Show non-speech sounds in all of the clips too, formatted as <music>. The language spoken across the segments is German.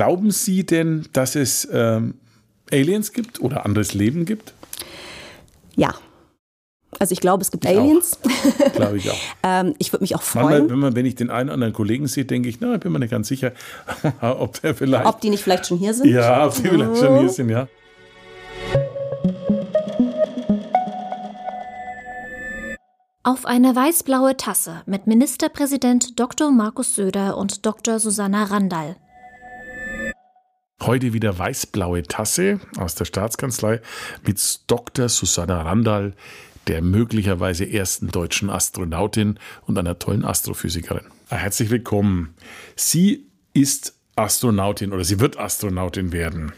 Glauben Sie denn, dass es ähm, Aliens gibt oder anderes Leben gibt? Ja. Also ich glaube, es gibt ich Aliens. <laughs> Glaube ich auch. <laughs> ähm, ich würde mich auch freuen. Manchmal, wenn, man, wenn ich den einen oder anderen Kollegen sehe, denke ich, na, ich bin mir nicht ganz sicher, <laughs> ob der vielleicht. Ob die nicht vielleicht schon hier sind? Ja, ob die vielleicht schon hier sind, ja. Auf eine weißblaue Tasse mit Ministerpräsident Dr. Markus Söder und Dr. Susanna Randall. Heute wieder weißblaue Tasse aus der Staatskanzlei mit Dr. Susanna Randall, der möglicherweise ersten deutschen Astronautin und einer tollen Astrophysikerin. Herzlich willkommen. Sie ist Astronautin oder sie wird Astronautin werden.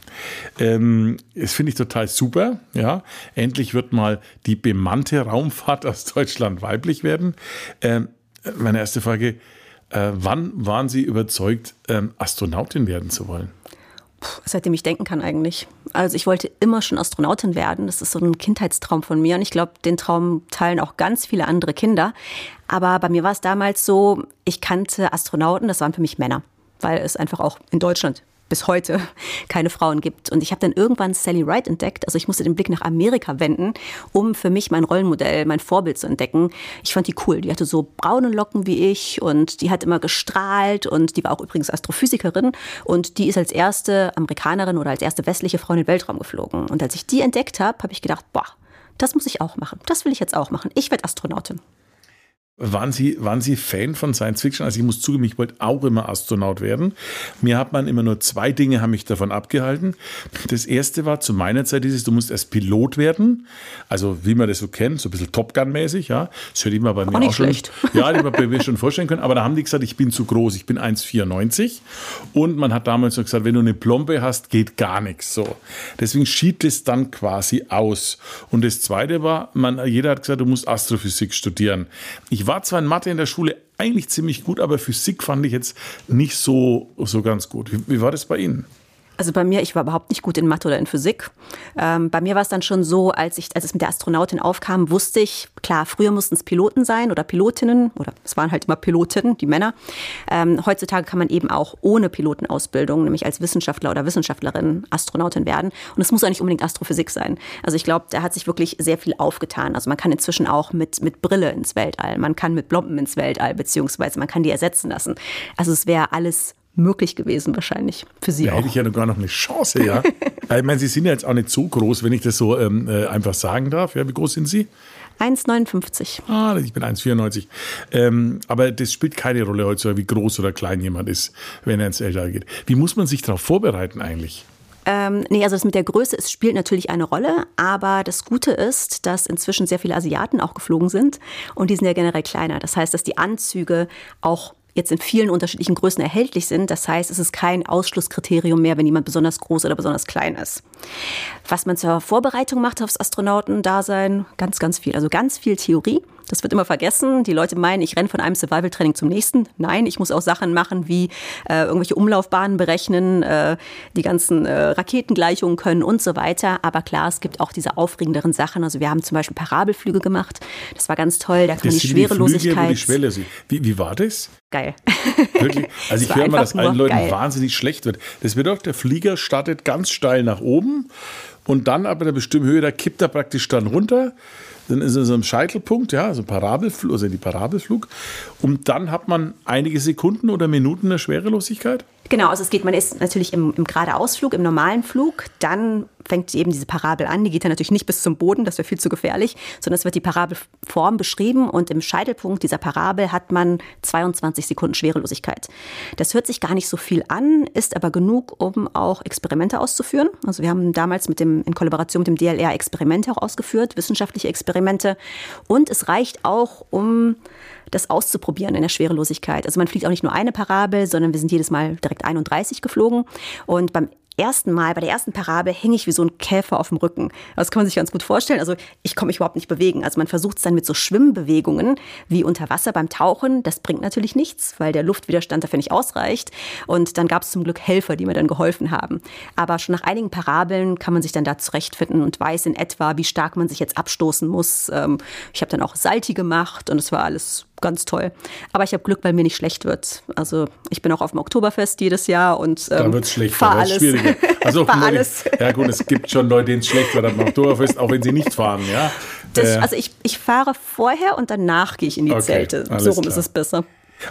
Ähm, das finde ich total super. Ja, endlich wird mal die bemannte Raumfahrt aus Deutschland weiblich werden. Ähm, meine erste Frage: äh, Wann waren Sie überzeugt, ähm, Astronautin werden zu wollen? Seitdem ich denken kann eigentlich. Also ich wollte immer schon Astronautin werden. Das ist so ein Kindheitstraum von mir und ich glaube, den Traum teilen auch ganz viele andere Kinder. Aber bei mir war es damals so, ich kannte Astronauten, das waren für mich Männer weil es einfach auch in Deutschland bis heute <laughs> keine Frauen gibt. Und ich habe dann irgendwann Sally Wright entdeckt. Also ich musste den Blick nach Amerika wenden, um für mich mein Rollenmodell, mein Vorbild zu entdecken. Ich fand die cool. Die hatte so braune Locken wie ich und die hat immer gestrahlt und die war auch übrigens Astrophysikerin und die ist als erste Amerikanerin oder als erste westliche Frau in den Weltraum geflogen. Und als ich die entdeckt habe, habe ich gedacht, boah, das muss ich auch machen. Das will ich jetzt auch machen. Ich werde Astronautin. Waren Sie, waren Sie Fan von Science Fiction? Also ich muss zugeben, ich wollte auch immer Astronaut werden. Mir hat man immer nur zwei Dinge haben mich davon abgehalten. Das erste war zu meiner Zeit dieses, du musst erst Pilot werden. Also wie man das so kennt, so ein bisschen Top Gun-mäßig, ja. Das hätte ich mir bei mir auch, auch schon, schlecht. <laughs> ja, ich bei mir schon vorstellen können. Aber da haben die gesagt, ich bin zu groß, ich bin 1,94. Und man hat damals so gesagt, wenn du eine Plombe hast, geht gar nichts. So. Deswegen schied es dann quasi aus. Und das zweite war, man, jeder hat gesagt, du musst Astrophysik studieren. Ich ich war zwar in Mathe in der Schule eigentlich ziemlich gut, aber Physik fand ich jetzt nicht so, so ganz gut. Wie, wie war das bei Ihnen? Also bei mir, ich war überhaupt nicht gut in Mathe oder in Physik. Ähm, bei mir war es dann schon so, als ich, als es mit der Astronautin aufkam, wusste ich, klar, früher mussten es Piloten sein oder Pilotinnen oder es waren halt immer Pilotinnen, die Männer. Ähm, heutzutage kann man eben auch ohne Pilotenausbildung, nämlich als Wissenschaftler oder Wissenschaftlerin Astronautin werden. Und es muss auch nicht unbedingt Astrophysik sein. Also ich glaube, da hat sich wirklich sehr viel aufgetan. Also man kann inzwischen auch mit, mit Brille ins Weltall, man kann mit Blompen ins Weltall, beziehungsweise man kann die ersetzen lassen. Also es wäre alles möglich gewesen wahrscheinlich für Sie da auch. hätte ich ja noch gar noch eine Chance, ja. <laughs> ich meine, Sie sind ja jetzt auch nicht so groß, wenn ich das so ähm, äh, einfach sagen darf. Ja, wie groß sind Sie? 1,59. Ah, ich bin 1,94. Ähm, aber das spielt keine Rolle heutzutage, wie groß oder klein jemand ist, wenn er ins Älter geht. Wie muss man sich darauf vorbereiten eigentlich? Ähm, nee, also das mit der Größe, es spielt natürlich eine Rolle, aber das Gute ist, dass inzwischen sehr viele Asiaten auch geflogen sind und die sind ja generell kleiner. Das heißt, dass die Anzüge auch jetzt in vielen unterschiedlichen Größen erhältlich sind. Das heißt, es ist kein Ausschlusskriterium mehr, wenn jemand besonders groß oder besonders klein ist. Was man zur Vorbereitung macht aufs Astronautendasein, ganz, ganz viel. Also ganz viel Theorie. Das wird immer vergessen. Die Leute meinen, ich renne von einem Survival-Training zum nächsten. Nein, ich muss auch Sachen machen wie äh, irgendwelche Umlaufbahnen berechnen, äh, die ganzen äh, Raketengleichungen können und so weiter. Aber klar, es gibt auch diese aufregenderen Sachen. Also wir haben zum Beispiel Parabelflüge gemacht. Das war ganz toll. Da kann man die Schwerelosigkeit. Die Flüge, die Schwelle, wie, wie war das? Geil. Wirklich? <laughs> Also ich höre mal, dass allen Leuten geil. wahnsinnig schlecht wird. Das wird doch, der Flieger startet ganz steil nach oben und dann ab einer bestimmten Höhe, da kippt er praktisch dann runter dann ist es so ein Scheitelpunkt, ja, also Parabelflug, also die Parabelflug. Und dann hat man einige Sekunden oder Minuten der Schwerelosigkeit. Genau, also es geht, man ist natürlich im, im geradeausflug, im normalen Flug, dann fängt eben diese Parabel an, die geht dann natürlich nicht bis zum Boden, das wäre viel zu gefährlich, sondern es wird die Parabelform beschrieben und im Scheitelpunkt dieser Parabel hat man 22 Sekunden Schwerelosigkeit. Das hört sich gar nicht so viel an, ist aber genug, um auch Experimente auszuführen. Also wir haben damals mit dem, in Kollaboration mit dem DLR Experimente auch ausgeführt, wissenschaftliche Experimente und es reicht auch, um das auszuprobieren in der Schwerelosigkeit. Also man fliegt auch nicht nur eine Parabel, sondern wir sind jedes Mal direkt 31 geflogen. Und beim ersten Mal, bei der ersten Parabel, hänge ich wie so ein Käfer auf dem Rücken. Das kann man sich ganz gut vorstellen. Also ich komme mich überhaupt nicht bewegen. Also man versucht es dann mit so Schwimmbewegungen wie unter Wasser beim Tauchen. Das bringt natürlich nichts, weil der Luftwiderstand dafür nicht ausreicht. Und dann gab es zum Glück Helfer, die mir dann geholfen haben. Aber schon nach einigen Parabeln kann man sich dann da zurechtfinden und weiß in etwa, wie stark man sich jetzt abstoßen muss. Ähm, ich habe dann auch Salti gemacht und es war alles ganz toll. Aber ich habe Glück, weil mir nicht schlecht wird. Also ich bin auch auf dem Oktoberfest jedes Jahr und ähm, da wird es schlecht, fahr alles. Also fahr alles. Ja gut, es gibt schon Leute, denen es schlecht wird am Oktoberfest, auch wenn sie nicht fahren, ja. Das, äh, also ich, ich fahre vorher und danach gehe ich in die okay, Zelte. So rum klar. ist es besser.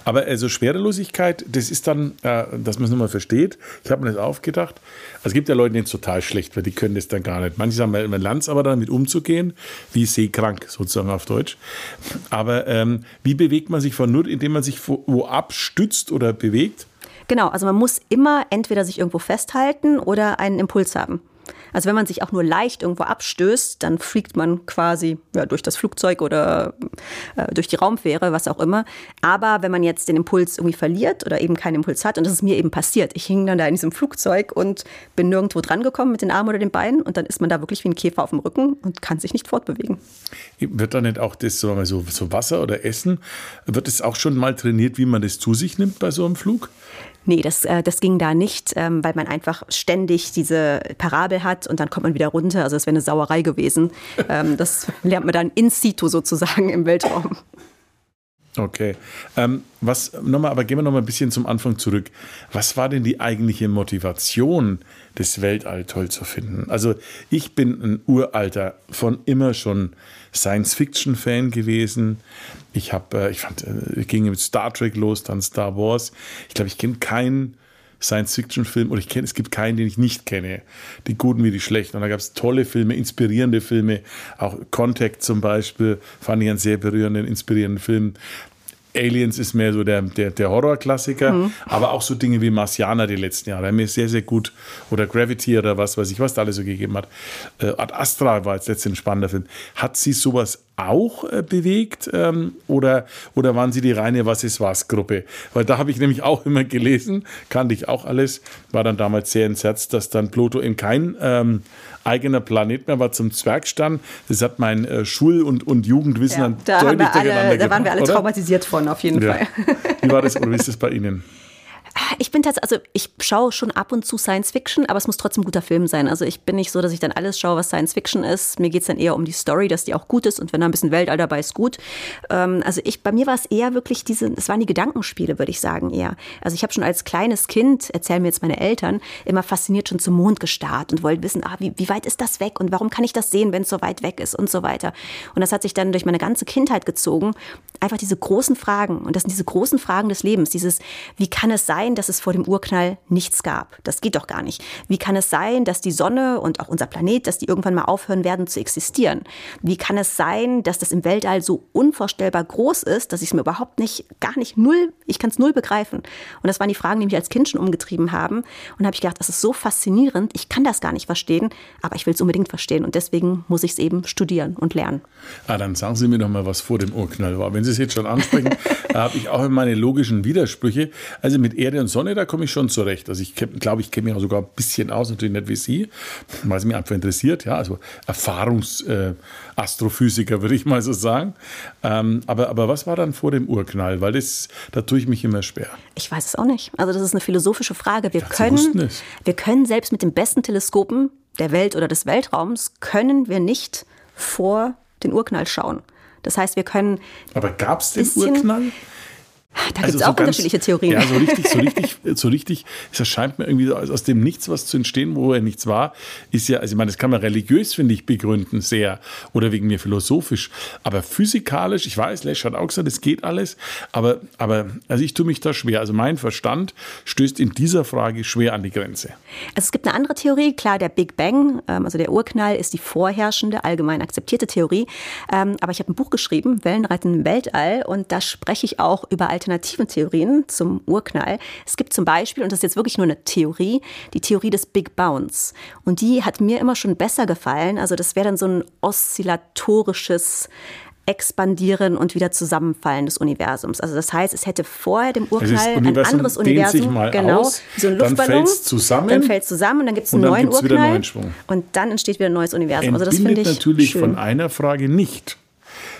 Aber also Schwerelosigkeit, das ist dann, äh, dass man es nochmal versteht. Ich habe mir das aufgedacht. Also es gibt ja Leute, denen es total schlecht wird, die können das dann gar nicht. Manche sagen, man lernt es aber damit umzugehen, wie seekrank sozusagen auf Deutsch. Aber ähm, wie bewegt man sich von nur, indem man sich wo abstützt oder bewegt? Genau, also man muss immer entweder sich irgendwo festhalten oder einen Impuls haben. Also wenn man sich auch nur leicht irgendwo abstößt, dann fliegt man quasi ja, durch das Flugzeug oder äh, durch die Raumfähre, was auch immer. Aber wenn man jetzt den Impuls irgendwie verliert oder eben keinen Impuls hat, und das ist mir eben passiert, ich hing dann da in diesem Flugzeug und bin nirgendwo drangekommen mit den Armen oder den Beinen und dann ist man da wirklich wie ein Käfer auf dem Rücken und kann sich nicht fortbewegen. Wird da nicht auch das so, so Wasser oder Essen, wird es auch schon mal trainiert, wie man das zu sich nimmt bei so einem Flug? Nee, das, äh, das ging da nicht, ähm, weil man einfach ständig diese Parabel hat und dann kommt man wieder runter. Also es wäre eine Sauerei gewesen. Ähm, das lernt man dann in situ sozusagen im Weltraum. Okay. Ähm, was nochmal, aber gehen wir nochmal ein bisschen zum Anfang zurück. Was war denn die eigentliche Motivation, das Weltall toll zu finden? Also ich bin ein Uralter von immer schon Science-Fiction-Fan gewesen. Ich habe, äh, ich fand, äh, ging mit Star Trek los, dann Star Wars. Ich glaube, ich kenne keinen Science-Fiction-Film oder ich kenne, es gibt keinen, den ich nicht kenne. Die guten wie die schlechten. Und da gab es tolle Filme, inspirierende Filme. Auch Contact zum Beispiel fand ich einen sehr berührenden, inspirierenden Film. Aliens ist mehr so der, der, der Horrorklassiker, mhm. aber auch so Dinge wie Marcianer die letzten Jahre haben mir sehr, sehr gut, oder Gravity oder was weiß ich, was da alles so gegeben hat. Äh, Ad Astra war jetzt letztens ein spannender Film. Hat sie sowas auch äh, bewegt ähm, oder, oder waren sie die reine Was ist was Gruppe? Weil da habe ich nämlich auch immer gelesen, kannte ich auch alles, war dann damals sehr entsetzt, dass dann Pluto eben kein ähm, eigener Planet mehr war, zum Zwerg stand. Das hat mein äh, Schul- und, und Jugendwissen ja, dann da deutlich alle, Da waren wir alle oder? traumatisiert von, auf jeden ja. Fall. Wie war das oder wie ist das bei Ihnen? Ich bin tatsächlich, also ich schaue schon ab und zu Science Fiction, aber es muss trotzdem ein guter Film sein. Also ich bin nicht so, dass ich dann alles schaue, was Science Fiction ist. Mir geht es dann eher um die Story, dass die auch gut ist und wenn da ein bisschen Weltall dabei ist, gut. Ähm, also ich, bei mir war es eher wirklich diese, es waren die Gedankenspiele, würde ich sagen, eher. Also ich habe schon als kleines Kind, erzählen mir jetzt meine Eltern, immer fasziniert schon zum Mond gestarrt und wollte wissen, ah, wie, wie weit ist das weg und warum kann ich das sehen, wenn es so weit weg ist und so weiter. Und das hat sich dann durch meine ganze Kindheit gezogen. Einfach diese großen Fragen und das sind diese großen Fragen des Lebens. Dieses, wie kann es sein, dass es vor dem Urknall nichts gab. Das geht doch gar nicht. Wie kann es sein, dass die Sonne und auch unser Planet, dass die irgendwann mal aufhören werden zu existieren? Wie kann es sein, dass das im Weltall so unvorstellbar groß ist, dass ich es mir überhaupt nicht, gar nicht null, ich kann es null begreifen. Und das waren die Fragen, die mich als Kind schon umgetrieben haben. Und da habe ich gedacht, das ist so faszinierend, ich kann das gar nicht verstehen, aber ich will es unbedingt verstehen. Und deswegen muss ich es eben studieren und lernen. Ah, dann sagen Sie mir doch mal, was vor dem Urknall war. Wenn Sie es jetzt schon ansprechen, <laughs> habe ich auch meine logischen Widersprüche. Also mit Erde und Sonne, da komme ich schon zurecht. Also ich glaube, ich kenne mich auch sogar ein bisschen aus, natürlich nicht wie Sie, weil es mich einfach interessiert. Ja, also Erfahrungsastrophysiker, äh, würde ich mal so sagen. Ähm, aber, aber was war dann vor dem Urknall? Weil das, da tue ich mich immer schwer. Ich weiß es auch nicht. Also das ist eine philosophische Frage. Wir, können, wir können selbst mit den besten Teleskopen der Welt oder des Weltraums, können wir nicht vor den Urknall schauen. Das heißt, wir können. Aber gab es den Urknall? Da gibt es also so auch ganz, unterschiedliche Theorien. Ja, so richtig, so richtig, <laughs> so richtig, es erscheint mir irgendwie aus dem Nichts was zu entstehen, wo er nichts war, ist ja, also ich meine, das kann man religiös, finde ich, begründen, sehr, oder wegen mir philosophisch. Aber physikalisch, ich weiß, Lesch hat auch gesagt, es geht alles, aber, aber, also ich tue mich da schwer. Also mein Verstand stößt in dieser Frage schwer an die Grenze. Also es gibt eine andere Theorie, klar, der Big Bang, ähm, also der Urknall, ist die vorherrschende, allgemein akzeptierte Theorie. Ähm, aber ich habe ein Buch geschrieben, Wellenreiten im Weltall, und da spreche ich auch über alternativen Theorien zum Urknall. Es gibt zum Beispiel, und das ist jetzt wirklich nur eine Theorie, die Theorie des Big Bounce. Und die hat mir immer schon besser gefallen. Also das wäre dann so ein oszillatorisches Expandieren und wieder Zusammenfallen des Universums. Also das heißt, es hätte vor dem Urknall ein anderes Universum, genau, aus, so ein Luftballon, dann fällt zusammen, dann fällt zusammen und dann gibt es einen neuen Urknall und dann entsteht wieder ein neues Universum. Also das finde ich natürlich schön. von einer Frage nicht.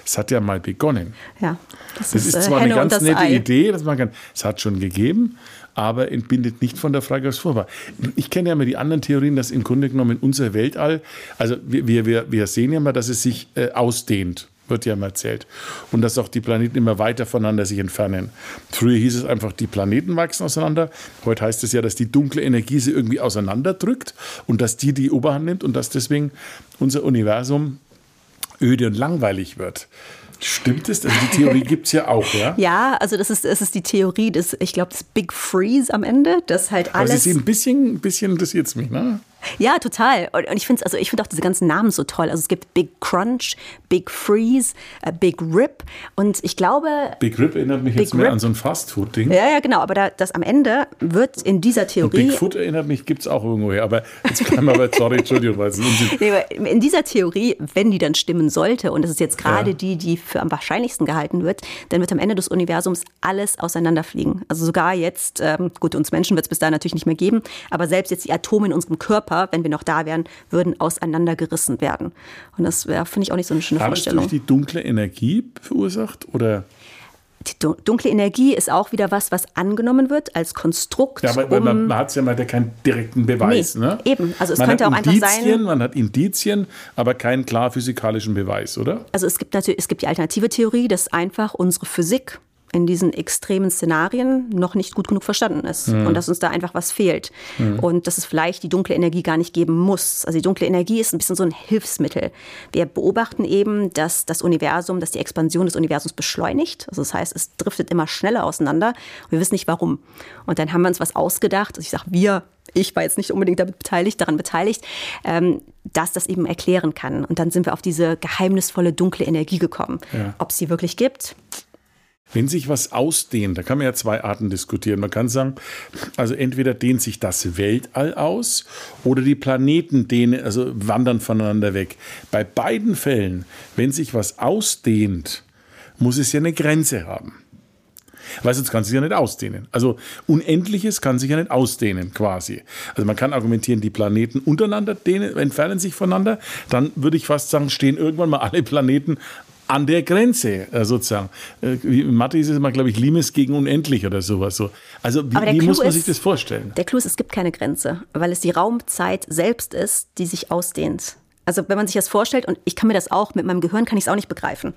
Es hat ja mal begonnen. Ja, das, das ist, ist, zwar Henne eine ganz nette Ei. Idee, dass man kann, es hat schon gegeben, aber entbindet nicht von der Frage, was vor war. Ich kenne ja immer die anderen Theorien, dass im Grunde genommen unser Weltall, also wir, wir, wir sehen ja mal, dass es sich äh, ausdehnt wird ja immer erzählt. Und dass auch die Planeten immer weiter voneinander sich entfernen. Früher hieß es einfach, die Planeten wachsen auseinander. Heute heißt es ja, dass die dunkle Energie sie irgendwie auseinanderdrückt und dass die die Oberhand nimmt und dass deswegen unser Universum öde und langweilig wird. Stimmt es? Also die Theorie <laughs> gibt es ja auch, ja? Ja, also das ist, das ist die Theorie des, ich glaube, des Big Freeze am Ende, dass halt alles. Aber Sie sehen ein bisschen, ein bisschen interessiert es mich, ne? Ja, total. Und ich finde also ich auch diese ganzen Namen so toll. Also es gibt Big Crunch, Big Freeze, uh, Big Rip und ich glaube. Big Rip erinnert mich Big jetzt mehr Rip. an so ein Fastfood-Ding. Ja, ja, genau. Aber da, das am Ende wird in dieser Theorie. Und Big Foot erinnert mich, gibt es auch irgendwo her. Aber jetzt bleiben wir bei, sorry, Entschuldigung, weil es <laughs> nee, In dieser Theorie, wenn die dann stimmen sollte, und das ist jetzt gerade ja. die, die für am wahrscheinlichsten gehalten wird, dann wird am Ende des Universums alles auseinanderfliegen. Also sogar jetzt, ähm, gut, uns Menschen wird es bis dahin natürlich nicht mehr geben, aber selbst jetzt die Atome in unserem Körper wenn wir noch da wären, würden auseinandergerissen werden. Und das wäre, finde ich, auch nicht so eine schöne War Vorstellung. Durch die dunkle Energie verursacht oder? Die dunkle Energie ist auch wieder was, was angenommen wird als Konstrukt. Ja, aber um man, man hat ja mal keinen direkten Beweis. Nee, ne? Eben, also es man könnte auch Indizien, einfach sein. Man hat Indizien, aber keinen klar physikalischen Beweis, oder? Also es gibt natürlich, es gibt die alternative Theorie, dass einfach unsere Physik in diesen extremen Szenarien noch nicht gut genug verstanden ist mhm. und dass uns da einfach was fehlt mhm. und dass es vielleicht die dunkle Energie gar nicht geben muss. Also die dunkle Energie ist ein bisschen so ein Hilfsmittel. Wir beobachten eben, dass das Universum, dass die Expansion des Universums beschleunigt. Also das heißt, es driftet immer schneller auseinander und wir wissen nicht warum. Und dann haben wir uns was ausgedacht. Also ich sage wir, ich war jetzt nicht unbedingt damit beteiligt, daran beteiligt, ähm, dass das eben erklären kann. Und dann sind wir auf diese geheimnisvolle dunkle Energie gekommen. Ja. Ob es sie wirklich gibt, wenn sich was ausdehnt, da kann man ja zwei Arten diskutieren. Man kann sagen, also entweder dehnt sich das Weltall aus oder die Planeten dehnen, also wandern voneinander weg. Bei beiden Fällen, wenn sich was ausdehnt, muss es ja eine Grenze haben. Weil sonst kann es sich ja nicht ausdehnen. Also Unendliches kann sich ja nicht ausdehnen, quasi. Also man kann argumentieren, die Planeten untereinander dehnen, entfernen sich voneinander. Dann würde ich fast sagen, stehen irgendwann mal alle Planeten an der Grenze äh, sozusagen. Äh, in Mathe ist es immer, glaube ich, Limes gegen unendlich oder sowas. So. Also wie, wie muss man ist, sich das vorstellen? Der Clou ist, es gibt keine Grenze, weil es die Raumzeit selbst ist, die sich ausdehnt. Also wenn man sich das vorstellt, und ich kann mir das auch, mit meinem Gehirn kann ich es auch nicht begreifen.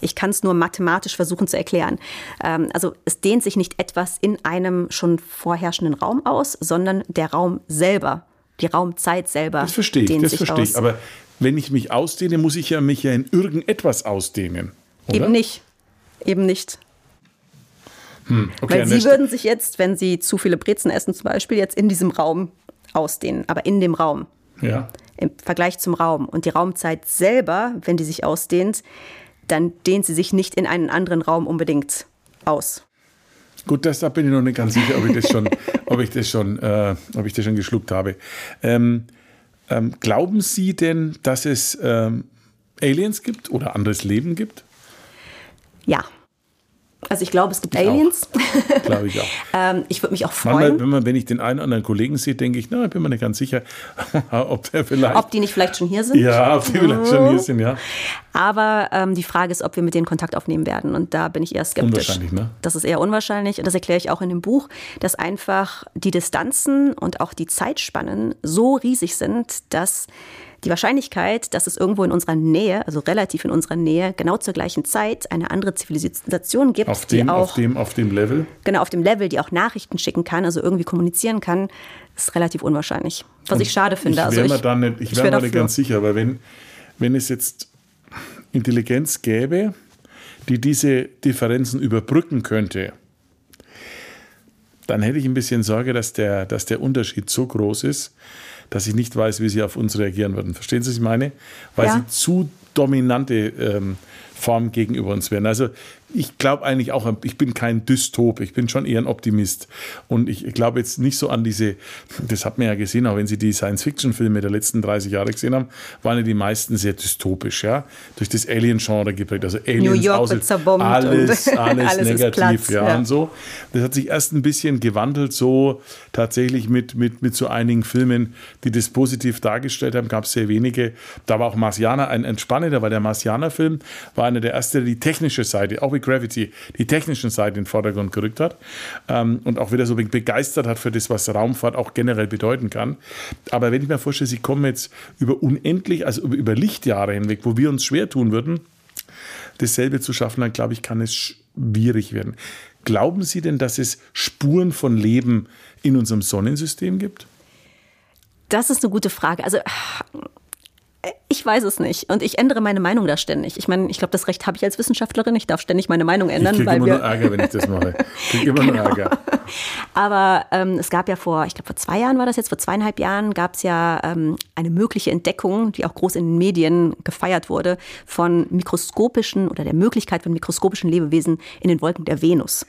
Ich kann es nur mathematisch versuchen zu erklären. Ähm, also es dehnt sich nicht etwas in einem schon vorherrschenden Raum aus, sondern der Raum selber, die Raumzeit selber. Das verstehe ich, das verstehe ich. Aber wenn ich mich ausdehne, muss ich ja mich ja in irgendetwas ausdehnen. Oder? Eben nicht. Eben nicht. Hm, okay, Weil Sie würden sich jetzt, wenn Sie zu viele Brezen essen zum Beispiel, jetzt in diesem Raum ausdehnen, aber in dem Raum. Ja. Im Vergleich zum Raum. Und die Raumzeit selber, wenn die sich ausdehnt, dann dehnt sie sich nicht in einen anderen Raum unbedingt aus. Gut, das, da bin ich noch nicht ganz sicher, ob ich das schon, <laughs> ob ich das schon, äh, ob ich das schon geschluckt habe. Ähm, ähm, glauben Sie denn, dass es ähm, Aliens gibt oder anderes Leben gibt? Ja. Also ich glaube, es gibt ich Aliens. <laughs> Glaube ich auch. <laughs> ähm, ich würde mich auch freuen. Manchmal, wenn, man, wenn ich den einen oder anderen Kollegen sehe, denke ich, na, ich bin mir nicht ganz sicher, <laughs> ob der vielleicht. Ob die nicht vielleicht schon hier sind? Ja, ob die vielleicht schon hier sind, ja. Aber ähm, die Frage ist, ob wir mit denen Kontakt aufnehmen werden. Und da bin ich eher skeptisch. Unwahrscheinlich, ne? Das ist eher unwahrscheinlich. Und das erkläre ich auch in dem Buch, dass einfach die Distanzen und auch die Zeitspannen so riesig sind, dass die Wahrscheinlichkeit, dass es irgendwo in unserer Nähe, also relativ in unserer Nähe, genau zur gleichen Zeit eine andere Zivilisation gibt, auf dem, die auch auf dem, auf dem Level, genau auf dem Level, die auch Nachrichten schicken kann, also irgendwie kommunizieren kann, ist relativ unwahrscheinlich. Was Und ich schade finde. Ich wäre also mir, ich, ich wär mir nicht ganz sicher, weil wenn, wenn es jetzt Intelligenz gäbe, die diese Differenzen überbrücken könnte, dann hätte ich ein bisschen Sorge, dass der, dass der Unterschied so groß ist, dass ich nicht weiß, wie sie auf uns reagieren würden. Verstehen Sie, was ich meine? Weil ja. sie zu dominante ähm, Form gegenüber uns werden. Also ich glaube eigentlich auch, ich bin kein Dystop, ich bin schon eher ein Optimist. Und ich glaube jetzt nicht so an diese, das hat man ja gesehen, auch wenn Sie die Science-Fiction-Filme der letzten 30 Jahre gesehen haben, waren ja die meisten sehr dystopisch, ja, durch das Alien-Genre geprägt. Also Aliens, New York wird zerbombt <laughs> alles, alles, alles negativ, ja, ja, und so. Das hat sich erst ein bisschen gewandelt, so tatsächlich mit, mit, mit so einigen Filmen, die das positiv dargestellt haben, gab es sehr wenige. Da war auch Marsianer ein entspannender, weil der Marsianer-Film war einer der ersten, der die technische Seite, auch wie Gravity die technischen Seiten in den Vordergrund gerückt hat ähm, und auch wieder so begeistert hat für das, was Raumfahrt auch generell bedeuten kann. Aber wenn ich mir vorstelle, sie kommen jetzt über unendlich, also über, über Lichtjahre hinweg, wo wir uns schwer tun würden, dasselbe zu schaffen, dann glaube ich, kann es schwierig werden. Glauben Sie denn, dass es Spuren von Leben in unserem Sonnensystem gibt? Das ist eine gute Frage. Also ich weiß es nicht und ich ändere meine Meinung da ständig. Ich meine, ich glaube, das Recht habe ich als Wissenschaftlerin. Ich darf ständig meine Meinung ändern. Ich kriege immer nur Ärger, wenn ich das mache. Ich kriege immer genau. nur Ärger. <laughs> Aber ähm, es gab ja vor, ich glaube vor zwei Jahren war das jetzt, vor zweieinhalb Jahren gab es ja ähm, eine mögliche Entdeckung, die auch groß in den Medien gefeiert wurde, von mikroskopischen oder der Möglichkeit von mikroskopischen Lebewesen in den Wolken der Venus.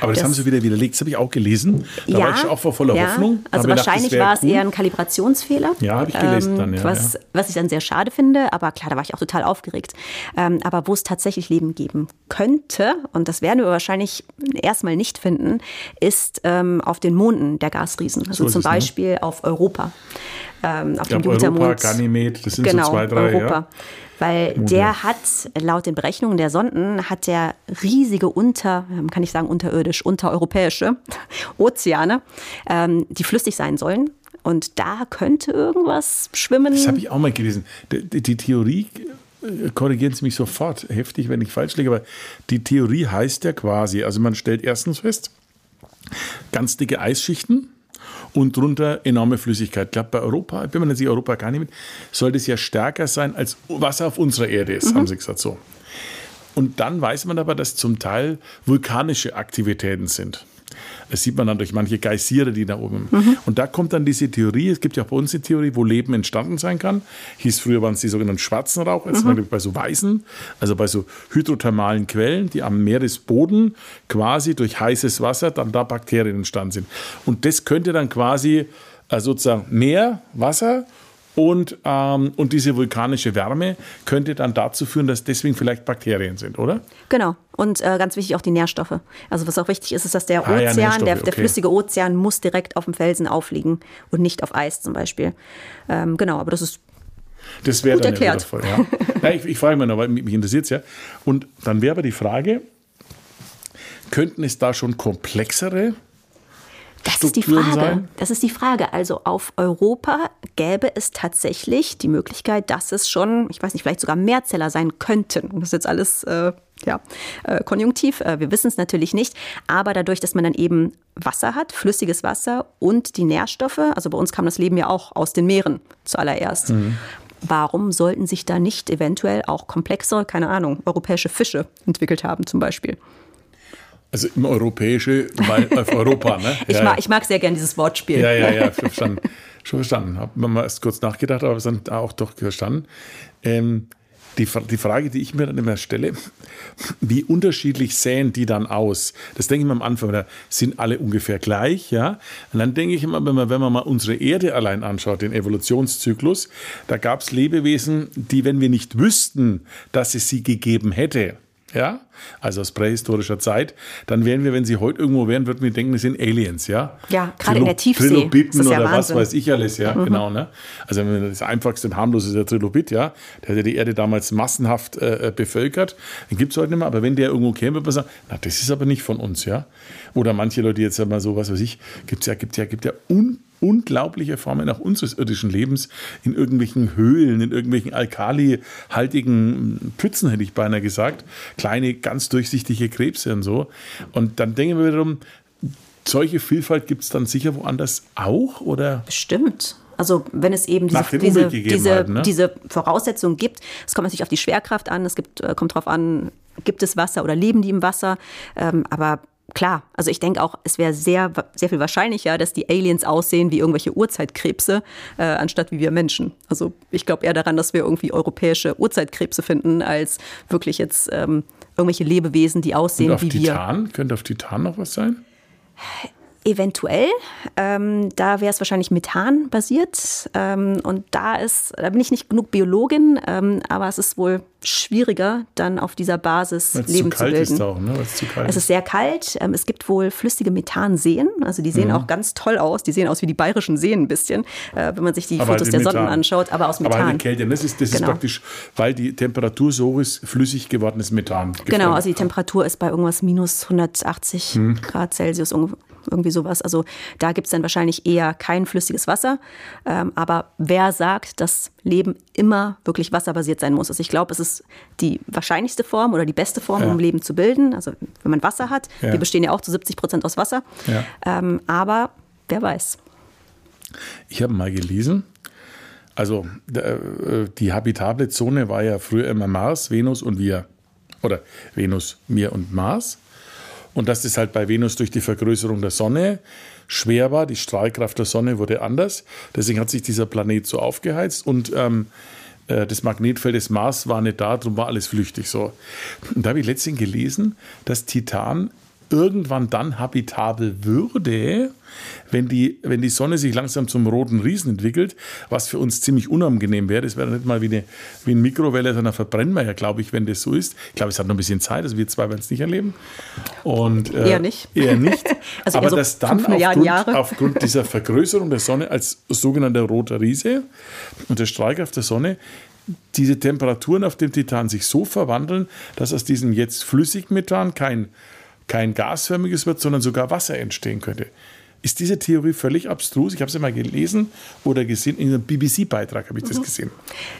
Aber das, das haben Sie wieder widerlegt. Das habe ich auch gelesen. Da ja, war ich auch vor voller ja, Hoffnung. Also wahrscheinlich gedacht, war es cool. eher ein Kalibrationsfehler. Ja, habe ich gelesen ähm, dann, ja, was, ja. was ich dann sehr schade finde. Aber klar, da war ich auch total aufgeregt. Ähm, aber wo es tatsächlich Leben geben könnte, und das werden wir wahrscheinlich erstmal nicht finden, ist ähm, auf den Monden der Gasriesen. Also so zum Beispiel ne? auf Europa. Ähm, auf dem Jupitermond. Ganymed, das sind genau, so zwei, drei. Europa. Ja. Weil der hat, laut den Berechnungen der Sonden, hat der riesige unter, ähm, kann ich sagen unterirdisch, untereuropäische <laughs> Ozeane, ähm, die flüssig sein sollen. Und da könnte irgendwas schwimmen. Das habe ich auch mal gelesen. Die, die Theorie, äh, korrigieren Sie mich sofort, heftig, wenn ich falsch liege, aber die Theorie heißt ja quasi, also man stellt erstens fest, ganz dicke Eisschichten, und drunter enorme Flüssigkeit. Ich glaube, bei Europa, ich bin mir nicht sicher, Europa gar nicht mit, soll das ja stärker sein, als Wasser auf unserer Erde ist, mhm. haben sie gesagt so. Und dann weiß man aber, dass zum Teil vulkanische Aktivitäten sind. Das sieht man dann durch manche Geysire, die da oben. Mhm. Und da kommt dann diese Theorie, es gibt ja auch bei uns die Theorie, wo Leben entstanden sein kann. Hieß früher waren es die sogenannten schwarzen Rauch, jetzt mhm. bei so weißen, also bei so hydrothermalen Quellen, die am Meeresboden quasi durch heißes Wasser dann da Bakterien entstanden sind. Und das könnte dann quasi also sozusagen Meer, Wasser und, ähm, und diese vulkanische Wärme könnte dann dazu führen, dass deswegen vielleicht Bakterien sind, oder? Genau. Und äh, ganz wichtig auch die Nährstoffe. Also was auch wichtig ist, ist, dass der ah, Ozean, ja, der, der okay. flüssige Ozean muss direkt auf dem Felsen aufliegen und nicht auf Eis zum Beispiel. Ähm, genau, aber das ist das wäre Gut dann erklärt. Voll, ja. ja, ich, ich frage mich noch, weil mich, mich interessiert es ja. Und dann wäre aber die Frage, könnten es da schon komplexere das ist die Frage. Sein? Das ist die Frage. Also auf Europa gäbe es tatsächlich die Möglichkeit, dass es schon, ich weiß nicht, vielleicht sogar Mehrzeller sein könnten. Das ist jetzt alles äh, ja, äh, konjunktiv. Äh, wir wissen es natürlich nicht. Aber dadurch, dass man dann eben Wasser hat, flüssiges Wasser und die Nährstoffe, also bei uns kam das Leben ja auch aus den Meeren zuallererst. Mhm. Warum sollten sich da nicht eventuell auch komplexere, keine Ahnung, europäische Fische entwickelt haben zum Beispiel? Also im Europäische, weil auf Europa, ne? <laughs> ich, mag, ich mag sehr gern dieses Wortspiel. Ja, ja, ja, <laughs> verstanden. Schon verstanden. Hab mal erst kurz nachgedacht, aber es dann auch doch verstanden. Ähm, die, die Frage, die ich mir dann immer stelle, <laughs> wie unterschiedlich säen die dann aus? Das denke ich mir am Anfang, da sind alle ungefähr gleich, ja. Und dann denke ich immer, wenn man, wenn man mal unsere Erde allein anschaut, den Evolutionszyklus, da gab es Lebewesen, die, wenn wir nicht wüssten, dass es sie gegeben hätte, ja, also aus prähistorischer Zeit, dann wären wir, wenn sie heute irgendwo wären, würden wir denken, das sind Aliens, ja. Ja, gerade in der Tiefsee. Trilobiten ja oder Wahnsinn. was weiß ich alles, ja, mhm. genau. Ne? Also das einfachste und harmlose ist der Trilobit, ja. Der hat ja die Erde damals massenhaft äh, äh bevölkert. Den gibt es heute nicht mehr, aber wenn der irgendwo käme, würde man sagen, na, das ist aber nicht von uns, ja. Oder manche Leute jetzt mal so, was weiß ich, gibt ja, gibt ja, gibt ja un unglaubliche Formen auch unseres irdischen Lebens in irgendwelchen Höhlen, in irgendwelchen alkalihaltigen Pfützen, hätte ich beinahe gesagt. Kleine, ganz durchsichtige Krebse und so. Und dann denken wir wiederum, solche Vielfalt gibt es dann sicher woanders auch, oder? Bestimmt. Also wenn es eben diese, diese, diese, ne? diese Voraussetzungen gibt, es kommt natürlich auf die Schwerkraft an, es gibt, äh, kommt darauf an, gibt es Wasser oder leben die im Wasser. Ähm, aber klar, also ich denke auch, es wäre sehr, sehr viel wahrscheinlicher, dass die Aliens aussehen wie irgendwelche Urzeitkrebse, äh, anstatt wie wir Menschen. Also ich glaube eher daran, dass wir irgendwie europäische Urzeitkrebse finden, als wirklich jetzt ähm, irgendwelche Lebewesen, die aussehen Und auf wie Titan? wir. Könnte auf Titan noch was sein? Eventuell. Ähm, da wäre es wahrscheinlich Methan basiert. Ähm, und da ist, da bin ich nicht genug Biologin, ähm, aber es ist wohl schwieriger, dann auf dieser Basis Weil's Leben zu, kalt zu bilden. Ist auch, ne? Weil's zu kalt es ist sehr kalt. Ähm, es gibt wohl flüssige Methanseen. Also die sehen mhm. auch ganz toll aus. Die sehen aus wie die bayerischen Seen ein bisschen, äh, wenn man sich die aber Fotos halt der Methan. Sonden anschaut, aber aus Methan. Aber halt Kälte. Das ist, das genau. ist praktisch, weil die Temperatur so ist, flüssig gewordenes Methan. Genau, also die Temperatur ist bei irgendwas minus 180 mhm. Grad Celsius ungefähr irgendwie sowas. Also da gibt es dann wahrscheinlich eher kein flüssiges Wasser. Ähm, aber wer sagt, dass Leben immer wirklich wasserbasiert sein muss? Also ich glaube, es ist die wahrscheinlichste Form oder die beste Form, ja. um Leben zu bilden. Also wenn man Wasser hat. Ja. Wir bestehen ja auch zu 70 Prozent aus Wasser. Ja. Ähm, aber wer weiß. Ich habe mal gelesen, also äh, die habitable Zone war ja früher immer Mars, Venus und wir. Oder Venus, mir und Mars. Und dass das halt bei Venus durch die Vergrößerung der Sonne schwer war. Die Strahlkraft der Sonne wurde anders. Deswegen hat sich dieser Planet so aufgeheizt und ähm, äh, das Magnetfeld des Mars war nicht da, darum war alles flüchtig so. Und da habe ich letztens gelesen, dass Titan irgendwann dann habitabel würde, wenn die, wenn die Sonne sich langsam zum roten Riesen entwickelt, was für uns ziemlich unangenehm wäre. Das wäre nicht mal wie, eine, wie ein Mikrowelle, sondern verbrennen wir ja, glaube ich, wenn das so ist. Ich glaube, es hat noch ein bisschen Zeit, also wir zwei werden es nicht erleben. Und, äh, eher nicht. <laughs> Eher nicht. <laughs> also Aber so dass dann aufgrund, aufgrund dieser Vergrößerung der Sonne als sogenannter roter Riese und der Strahlkraft der Sonne diese Temperaturen auf dem Titan sich so verwandeln, dass aus diesem jetzt flüssigen Methan kein kein gasförmiges wird, sondern sogar Wasser entstehen könnte. Ist diese Theorie völlig abstrus? Ich habe sie mal gelesen oder gesehen, in einem BBC-Beitrag habe ich das mhm. gesehen.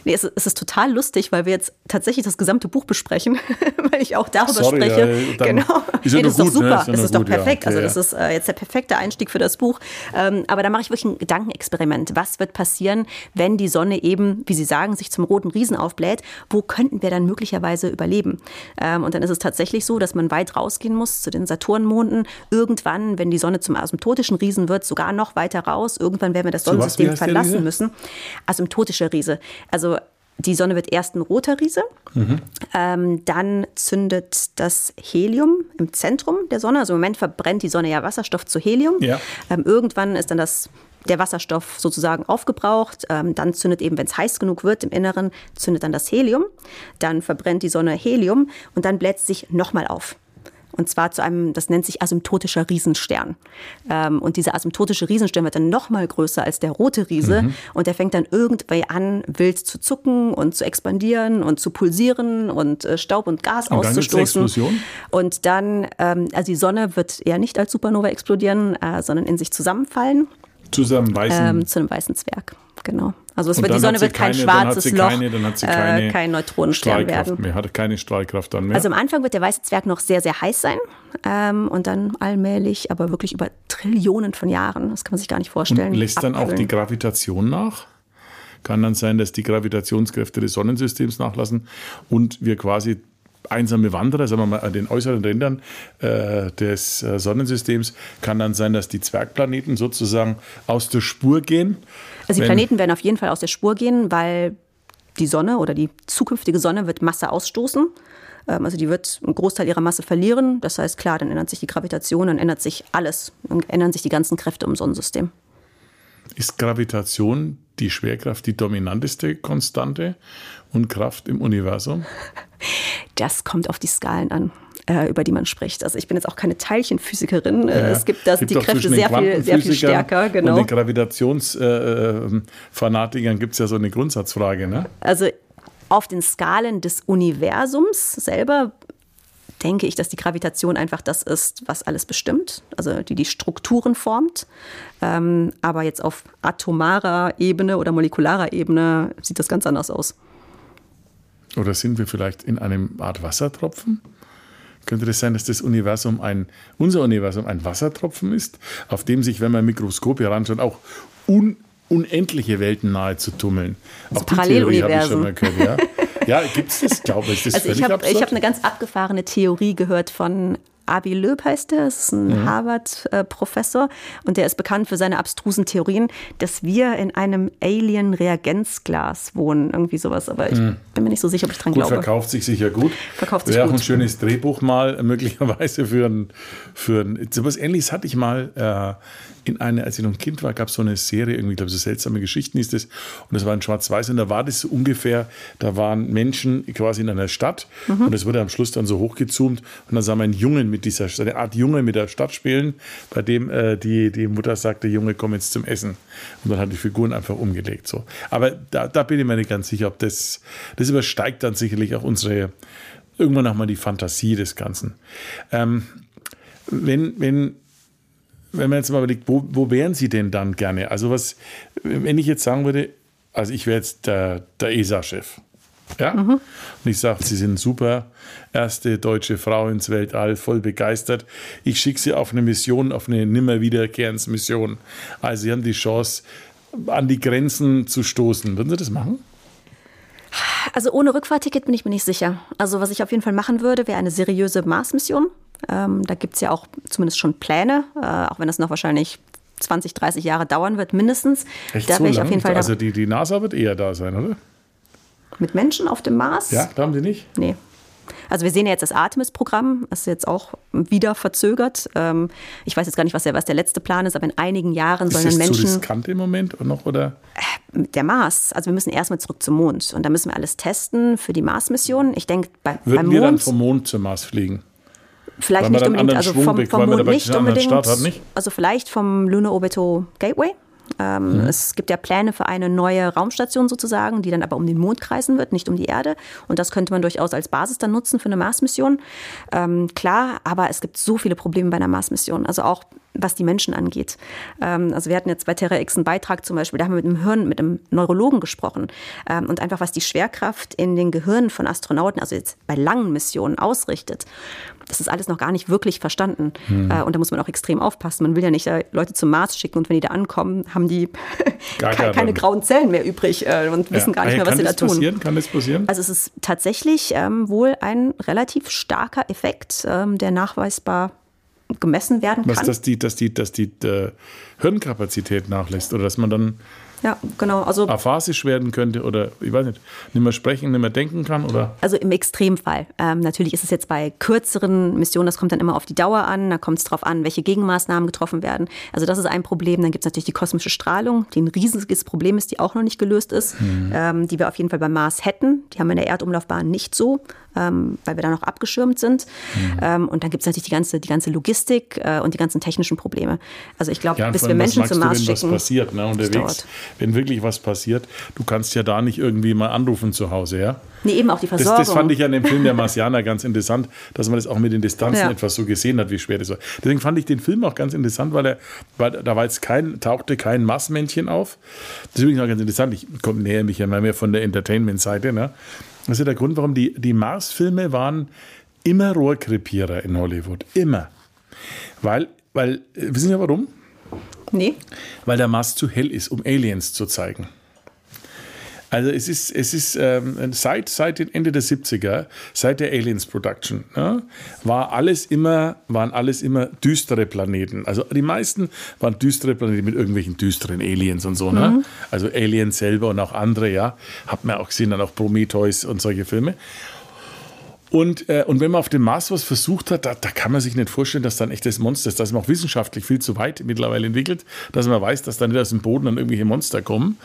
Nee, es, es, ist total lustig, weil wir jetzt tatsächlich das gesamte Buch besprechen, <laughs> weil ich auch darüber Sorry, spreche. Ja, genau. Ist ja <laughs> nee, das ist doch gut, ne? super, ne? ist das ist gut, doch perfekt. Ja. Okay, also das ist äh, jetzt der perfekte Einstieg für das Buch. Ähm, aber da mache ich wirklich ein Gedankenexperiment. Was wird passieren, wenn die Sonne eben, wie Sie sagen, sich zum roten Riesen aufbläht? Wo könnten wir dann möglicherweise überleben? Ähm, und dann ist es tatsächlich so, dass man weit rausgehen muss zu den Saturnmonden. Irgendwann, wenn die Sonne zum asymptotischen Riesen wird, sogar noch weiter raus. Irgendwann werden wir das Sonnensystem so verlassen müssen. Asymptotischer Riese. Also die Sonne wird erst ein roter Riese, mhm. ähm, dann zündet das Helium im Zentrum der Sonne. Also im Moment verbrennt die Sonne ja Wasserstoff zu Helium. Ja. Ähm, irgendwann ist dann das der Wasserstoff sozusagen aufgebraucht. Ähm, dann zündet eben, wenn es heiß genug wird im Inneren, zündet dann das Helium. Dann verbrennt die Sonne Helium und dann bläht es sich nochmal auf. Und zwar zu einem, das nennt sich asymptotischer Riesenstern. Ähm, und dieser asymptotische Riesenstern wird dann noch mal größer als der rote Riese. Mhm. Und der fängt dann irgendwie an, wild zu zucken und zu expandieren und zu pulsieren und äh, Staub und Gas und auszustoßen. Dann und dann, ähm, also die Sonne wird eher nicht als Supernova explodieren, äh, sondern in sich zusammenfallen. Zu einem weißen, ähm, zu einem weißen Zwerg, genau. Also es wird, die Sonne wird kein keine, schwarzes Loch, keine, dann hat sie keine äh, kein Neutronenstern werden. Mehr, hat keine Strahlkraft dann mehr. Also am Anfang wird der weiße Zwerg noch sehr, sehr heiß sein ähm, und dann allmählich, aber wirklich über Trillionen von Jahren, das kann man sich gar nicht vorstellen. Und lässt abkühlen. dann auch die Gravitation nach? Kann dann sein, dass die Gravitationskräfte des Sonnensystems nachlassen und wir quasi einsame Wanderer, sagen wir mal an den äußeren Rändern äh, des äh, Sonnensystems, kann dann sein, dass die Zwergplaneten sozusagen aus der Spur gehen also die Planeten werden auf jeden Fall aus der Spur gehen, weil die Sonne oder die zukünftige Sonne wird Masse ausstoßen. Ähm, also die wird einen Großteil ihrer Masse verlieren. Das heißt, klar, dann ändert sich die Gravitation, dann ändert sich alles, dann ändern sich die ganzen Kräfte im Sonnensystem. Ist Gravitation die Schwerkraft die dominanteste Konstante und Kraft im Universum? <laughs> Das kommt auf die Skalen an äh, über die man spricht. Also ich bin jetzt auch keine Teilchenphysikerin. Ja, es gibt, das, gibt die Kräfte sehr viel, sehr viel stärker. Genau. Und den Gravitationsfanatikern äh, gibt es ja so eine Grundsatzfrage. Ne? Also auf den Skalen des Universums selber denke ich, dass die Gravitation einfach das ist, was alles bestimmt, also die die Strukturen formt. Ähm, aber jetzt auf atomarer Ebene oder molekularer Ebene sieht das ganz anders aus. Oder sind wir vielleicht in einem Art Wassertropfen? Könnte das sein, dass das Universum ein, unser Universum ein Wassertropfen ist, auf dem sich, wenn man Mikroskop heranschaut, auch un, unendliche Welten nahezu tummeln? Das auch die Theorie habe ich schon mal gehört. Ja, ja gibt es das, glaube ich. Das also ich habe hab eine ganz abgefahrene Theorie gehört von Avi Löb heißt der, ist ein mhm. Harvard-Professor und der ist bekannt für seine abstrusen Theorien, dass wir in einem Alien-Reagenzglas wohnen, irgendwie sowas. Aber ich mhm. bin mir nicht so sicher, ob ich dran gut, glaube. Verkauft sich sicher gut. Verkauft sich Wäre gut. auch ein schönes Drehbuch mal möglicherweise für ein, für ein sowas Ähnliches hatte ich mal äh, in eine, als ich noch ein Kind war, gab es so eine Serie, irgendwie, glaube so seltsame Geschichten ist es. Und das war in Schwarz-Weiß und da war das so ungefähr, da waren Menschen quasi in einer Stadt mhm. und es wurde am Schluss dann so hochgezoomt und dann sah man einen Jungen mit dieser, eine Art Junge mit der Stadt spielen, bei dem äh, die, die Mutter sagte, Junge, komm jetzt zum Essen. Und dann hat die Figuren einfach umgelegt. So. Aber da, da bin ich mir nicht ganz sicher, ob das, das übersteigt dann sicherlich auch unsere, irgendwann auch mal die Fantasie des Ganzen. Ähm, wenn, wenn wenn man jetzt mal überlegt, wo, wo wären Sie denn dann gerne? Also was, wenn ich jetzt sagen würde, also ich wäre jetzt der, der ESA-Chef. Ja? Mhm. Und ich sage, Sie sind super, erste deutsche Frau ins Weltall, voll begeistert. Ich schicke Sie auf eine Mission, auf eine nimmer wiederkehrensmission. Also Sie haben die Chance, an die Grenzen zu stoßen. Würden Sie das machen? Also ohne Rückfahrticket bin ich mir nicht sicher. Also was ich auf jeden Fall machen würde, wäre eine seriöse Mars-Mission. Ähm, da gibt es ja auch zumindest schon Pläne, äh, auch wenn das noch wahrscheinlich 20, 30 Jahre dauern wird, mindestens. Echt da so ich auf jeden Fall also die, die NASA wird eher da sein, oder? Mit Menschen auf dem Mars? Ja, glauben Sie nicht? Nee. Also wir sehen ja jetzt das Artemis-Programm, das ist jetzt auch wieder verzögert. Ähm, ich weiß jetzt gar nicht, was der, was der letzte Plan ist, aber in einigen Jahren sollen dann Menschen... Ist das zu riskant im Moment noch, oder? Äh, der Mars. Also wir müssen erstmal zurück zum Mond und da müssen wir alles testen für die Mars-Mission. Ich denke, bei, Würden beim wir dann vom Mond zum Mars fliegen? Vielleicht nicht unbedingt, also vom, vom Mond nicht unbedingt. Nicht? Also vielleicht vom Lunar Orbital Gateway. Ähm, mhm. Es gibt ja Pläne für eine neue Raumstation sozusagen, die dann aber um den Mond kreisen wird, nicht um die Erde. Und das könnte man durchaus als Basis dann nutzen für eine Mars-Mission. Ähm, klar, aber es gibt so viele Probleme bei einer Mars-Mission. Also auch was die Menschen angeht. Ähm, also wir hatten jetzt bei Terra X einen Beitrag zum Beispiel, da haben wir mit dem Hirn, mit einem Neurologen gesprochen ähm, und einfach was die Schwerkraft in den Gehirnen von Astronauten, also jetzt bei langen Missionen ausrichtet. Das ist alles noch gar nicht wirklich verstanden. Hm. Äh, und da muss man auch extrem aufpassen. Man will ja nicht äh, Leute zum Mars schicken und wenn die da ankommen, haben die <laughs> keine, keine grauen Zellen mehr übrig äh, und wissen ja. gar nicht mehr, was sie da tun. Passieren? Kann das passieren? Also es ist tatsächlich ähm, wohl ein relativ starker Effekt, ähm, der nachweisbar gemessen werden kann. Was, dass die, dass die, dass die, die Hirnkapazität nachlässt oder dass man dann ja, genau. Also, aphasisch werden könnte oder ich weiß nicht, nicht mehr sprechen, nicht mehr denken kann oder? Also im Extremfall. Ähm, natürlich ist es jetzt bei kürzeren Missionen, das kommt dann immer auf die Dauer an, da kommt es darauf an, welche Gegenmaßnahmen getroffen werden. Also das ist ein Problem. Dann gibt es natürlich die kosmische Strahlung, die ein riesiges Problem ist, die auch noch nicht gelöst ist, mhm. ähm, die wir auf jeden Fall beim Mars hätten. Die haben wir in der Erdumlaufbahn nicht so ähm, weil wir da noch abgeschirmt sind. Mhm. Ähm, und dann gibt es natürlich die ganze, die ganze Logistik äh, und die ganzen technischen Probleme. Also ich glaube, ja, bis wir Menschen zum Mars du, wenn schicken, was passiert, ne, unterwegs, wenn wirklich was passiert, du kannst ja da nicht irgendwie mal anrufen zu Hause, ja? Nee, eben auch die Versorgung. Das, das fand ich an dem Film der <laughs> Marsianer ganz interessant, dass man das auch mit den Distanzen ja. etwas so gesehen hat, wie schwer das war. Deswegen fand ich den Film auch ganz interessant, weil er, weil da war jetzt kein, tauchte kein Massmännchen auf. Das ist übrigens auch ganz interessant. Ich komme näher mich ja mal mehr von der Entertainment-Seite. Ne? Das ist der Grund, warum die, die Mars-Filme waren immer Rohrkrepierer in Hollywood. Immer. Weil, weil, äh, wissen Sie warum? Nee. Weil der Mars zu hell ist, um Aliens zu zeigen. Also es ist, es ist ähm, seit, seit Ende der 70er, seit der Aliens Production, ne, war alles immer, waren alles immer düstere Planeten. Also die meisten waren düstere Planeten mit irgendwelchen düsteren Aliens und so. Ne? Mhm. Also Aliens selber und auch andere, ja. Hat man auch gesehen, dann auch Prometheus und solche Filme. Und, äh, und wenn man auf dem Mars was versucht hat, da, da, kann man sich nicht vorstellen, dass da ein echtes Monster ist. Das ist auch wissenschaftlich viel zu weit mittlerweile entwickelt, dass man weiß, dass da nicht aus dem Boden dann irgendwelche Monster kommen.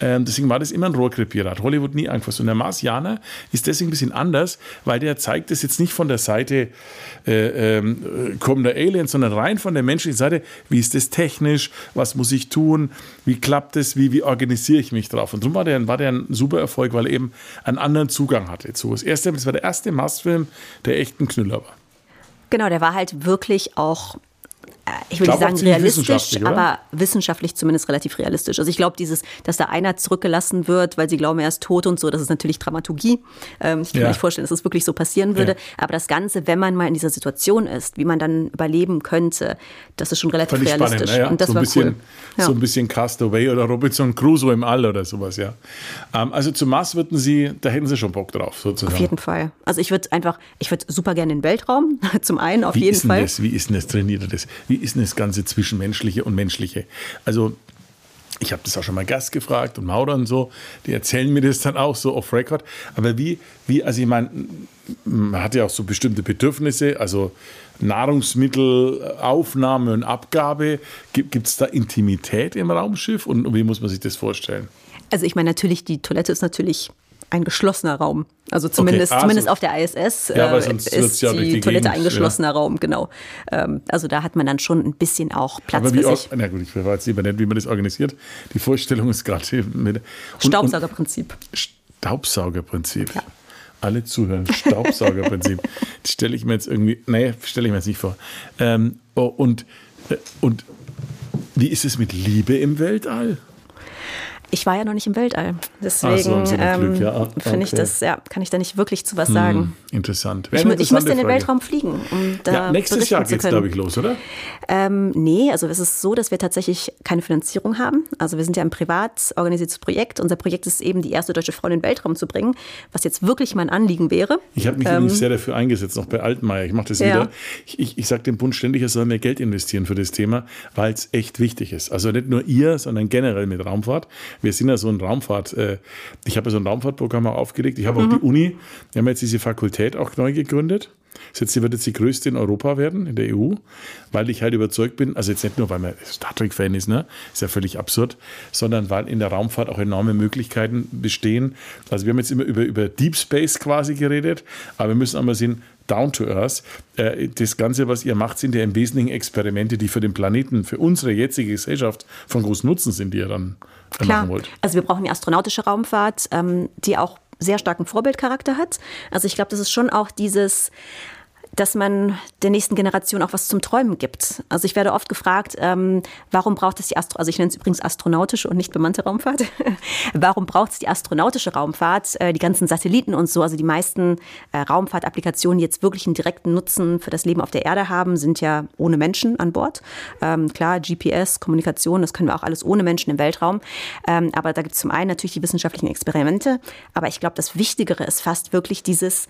Ähm, deswegen war das immer ein Rohrkrepierer. Hat Hollywood nie angefasst. Und der Marsianer ist deswegen ein bisschen anders, weil der zeigt es jetzt nicht von der Seite äh, äh, kommender Aliens, sondern rein von der menschlichen Seite. Wie ist das technisch? Was muss ich tun? Wie klappt es? Wie, wie organisiere ich mich drauf? Und darum war der, war der ein super Erfolg, weil er eben einen anderen Zugang hatte. So, das, erste, das war der erste Mars-Film, der echt ein Knüller war. Genau, der war halt wirklich auch ich will nicht sagen realistisch, aber wissenschaftlich zumindest relativ realistisch. Also ich glaube, dieses, dass da einer zurückgelassen wird, weil sie glauben, er ist tot und so, das ist natürlich Dramaturgie. Ähm, ich kann ja. mir nicht vorstellen, dass das wirklich so passieren würde. Ja. Aber das Ganze, wenn man mal in dieser Situation ist, wie man dann überleben könnte, das ist schon relativ realistisch. Spannend, ja. Und das so war bisschen, cool. So ein bisschen Castaway oder Robinson Crusoe im All oder sowas, ja. Ähm, also zum Mars würden Sie, da hätten Sie schon Bock drauf, sozusagen. Auf jeden Fall. Also ich würde einfach, ich würde super gerne in den Weltraum, <laughs> zum einen auf wie jeden Fall. Das, wie ist denn das, trainiert das? Wie ist denn das Ganze Zwischenmenschliche und Menschliche? Also ich habe das auch schon mal Gast gefragt und Maurer und so, die erzählen mir das dann auch so off record. Aber wie, wie also ich meine, man hat ja auch so bestimmte Bedürfnisse, also Nahrungsmittelaufnahme und Abgabe. Gibt es da Intimität im Raumschiff und wie muss man sich das vorstellen? Also ich meine natürlich, die Toilette ist natürlich ein geschlossener Raum. Also zumindest, okay, also. zumindest auf der ISS ja, äh, ist ja die Toilette ein geschlossener ja. Raum, genau. Ähm, also da hat man dann schon ein bisschen auch Platz Aber wie für sich. na gut, ich weiß lieber nicht, wie man das organisiert. Die Vorstellung ist gerade mit Staubsaugerprinzip. Staubsaugerprinzip. Ja. Alle zuhören, Staubsaugerprinzip. <laughs> das stelle ich mir jetzt irgendwie, nee, stelle ich mir jetzt nicht vor. Ähm, oh, und Äh, und wie ist es mit Liebe im Weltall? Ich war ja noch nicht im Weltall. Deswegen so, ähm, ja. okay. finde ich das, ja, kann ich da nicht wirklich zu was sagen. Hm, interessant. Ich, ich müsste in den Weltraum fliegen. Um da ja, nächstes Jahr geht es, glaube ich, los, oder? Ähm, nee, also es ist so, dass wir tatsächlich keine Finanzierung haben. Also wir sind ja ein privat organisiertes Projekt. Unser Projekt ist eben, die erste deutsche Frau in den Weltraum zu bringen, was jetzt wirklich mein Anliegen wäre. Ich habe mich ähm, sehr dafür eingesetzt, noch bei Altmaier. Ich mache das ja. wieder. Ich, ich, ich sage dem Bund ständig, er soll mehr Geld investieren für das Thema, weil es echt wichtig ist. Also nicht nur ihr, sondern generell mit Raumfahrt. Wir sind ja so ein Raum Raumfahrt. Äh, ich habe so ein Raumfahrtprogramm aufgelegt. Ich habe mhm. auch die Uni, wir haben jetzt diese Fakultät auch neu gegründet. Sie wird jetzt die größte in Europa werden, in der EU, weil ich halt überzeugt bin, also jetzt nicht nur, weil man Star Trek-Fan ist, ne? ist ja völlig absurd, sondern weil in der Raumfahrt auch enorme Möglichkeiten bestehen. Also wir haben jetzt immer über, über Deep Space quasi geredet, aber wir müssen einmal sehen, down to earth. Äh, das Ganze, was ihr macht, sind ja im Wesentlichen Experimente, die für den Planeten, für unsere jetzige Gesellschaft von großem Nutzen sind, die ihr dann Klar. machen wollt. Also wir brauchen die astronautische Raumfahrt, ähm, die auch sehr starken Vorbildcharakter hat. Also ich glaube, das ist schon auch dieses dass man der nächsten Generation auch was zum Träumen gibt. Also ich werde oft gefragt, ähm, warum braucht es die Astro also ich nenne es übrigens astronautische und nicht bemannte Raumfahrt. <laughs> warum braucht es die astronautische Raumfahrt? Äh, die ganzen Satelliten und so, also die meisten äh, Raumfahrtapplikationen, die jetzt wirklich einen direkten Nutzen für das Leben auf der Erde haben, sind ja ohne Menschen an Bord. Ähm, klar, GPS, Kommunikation, das können wir auch alles ohne Menschen im Weltraum. Ähm, aber da gibt es zum einen natürlich die wissenschaftlichen Experimente, aber ich glaube, das Wichtigere ist fast wirklich dieses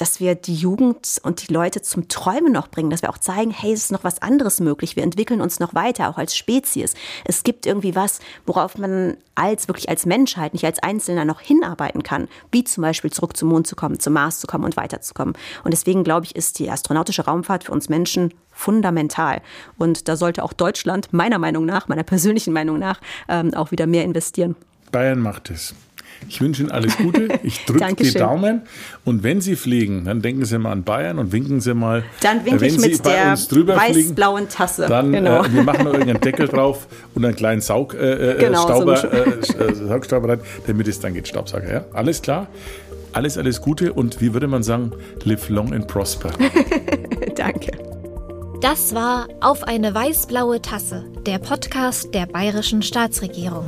dass wir die Jugend und die Leute zum Träumen noch bringen, dass wir auch zeigen, hey, es ist noch was anderes möglich. Wir entwickeln uns noch weiter, auch als Spezies. Es gibt irgendwie was, worauf man als wirklich als Menschheit, nicht als Einzelner noch hinarbeiten kann, wie zum Beispiel zurück zum Mond zu kommen, zum Mars zu kommen und weiterzukommen. Und deswegen glaube ich, ist die astronautische Raumfahrt für uns Menschen fundamental. Und da sollte auch Deutschland meiner Meinung nach, meiner persönlichen Meinung nach, ähm, auch wieder mehr investieren. Bayern macht es. Ich wünsche Ihnen alles Gute. Ich drücke die Daumen. Und wenn Sie fliegen, dann denken Sie mal an Bayern und winken Sie mal. Dann winke ich mit der weiß-blauen Tasse. Dann äh, genau. äh, wir machen noch irgendeinen Deckel drauf und einen kleinen Saug, äh, äh genau, Stauber, so äh, Saugstauber rein, damit es dann geht, Staubsauger. Ja? Alles klar. Alles, alles Gute und wie würde man sagen, live long and prosper. <laughs> Danke. Das war Auf eine weiß-blaue Tasse, der Podcast der bayerischen Staatsregierung.